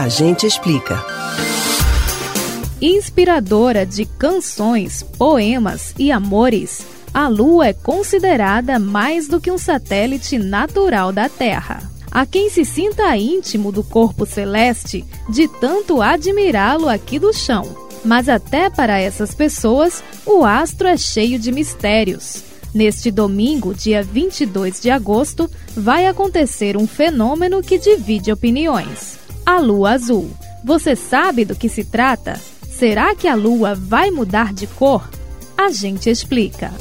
A gente explica. Inspiradora de canções, poemas e amores, a Lua é considerada mais do que um satélite natural da Terra. Há quem se sinta íntimo do corpo celeste de tanto admirá-lo aqui do chão. Mas até para essas pessoas, o astro é cheio de mistérios. Neste domingo, dia 22 de agosto, vai acontecer um fenômeno que divide opiniões: a lua azul. Você sabe do que se trata? Será que a lua vai mudar de cor? A gente explica.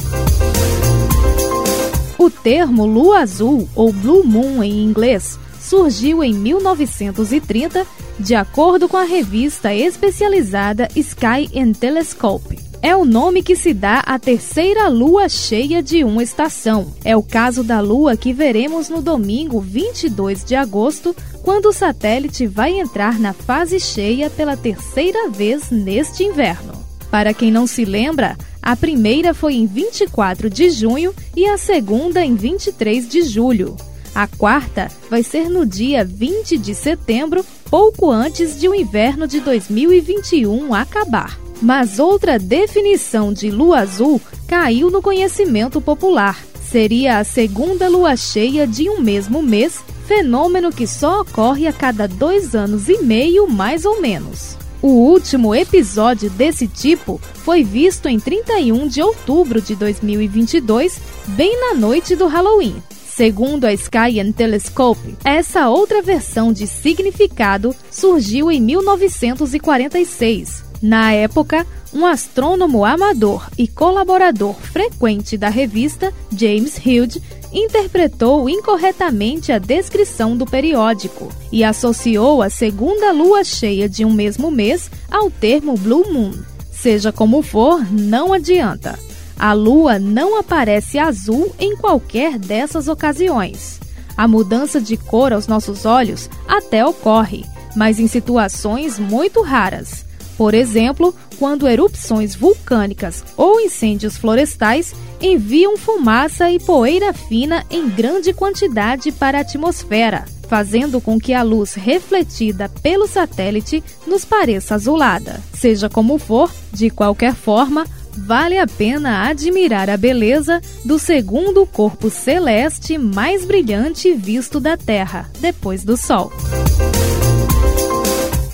O termo lua azul ou blue moon em inglês surgiu em 1930, de acordo com a revista especializada Sky and Telescope é o nome que se dá à terceira lua cheia de uma estação. É o caso da lua que veremos no domingo 22 de agosto, quando o satélite vai entrar na fase cheia pela terceira vez neste inverno. Para quem não se lembra, a primeira foi em 24 de junho e a segunda em 23 de julho. A quarta vai ser no dia 20 de setembro, pouco antes de o inverno de 2021 acabar. Mas outra definição de lua azul caiu no conhecimento popular. Seria a segunda lua cheia de um mesmo mês, fenômeno que só ocorre a cada dois anos e meio, mais ou menos. O último episódio desse tipo foi visto em 31 de outubro de 2022, bem na noite do Halloween. Segundo a Sky Telescope, essa outra versão de significado surgiu em 1946 na época, um astrônomo amador e colaborador frequente da revista, James Hilde, interpretou incorretamente a descrição do periódico e associou a segunda lua cheia de um mesmo mês ao termo Blue Moon. Seja como for, não adianta. A lua não aparece azul em qualquer dessas ocasiões. A mudança de cor aos nossos olhos até ocorre, mas em situações muito raras por exemplo, quando erupções vulcânicas ou incêndios florestais enviam fumaça e poeira fina em grande quantidade para a atmosfera, fazendo com que a luz refletida pelo satélite nos pareça azulada. Seja como for, de qualquer forma, vale a pena admirar a beleza do segundo corpo celeste mais brilhante visto da Terra, depois do Sol.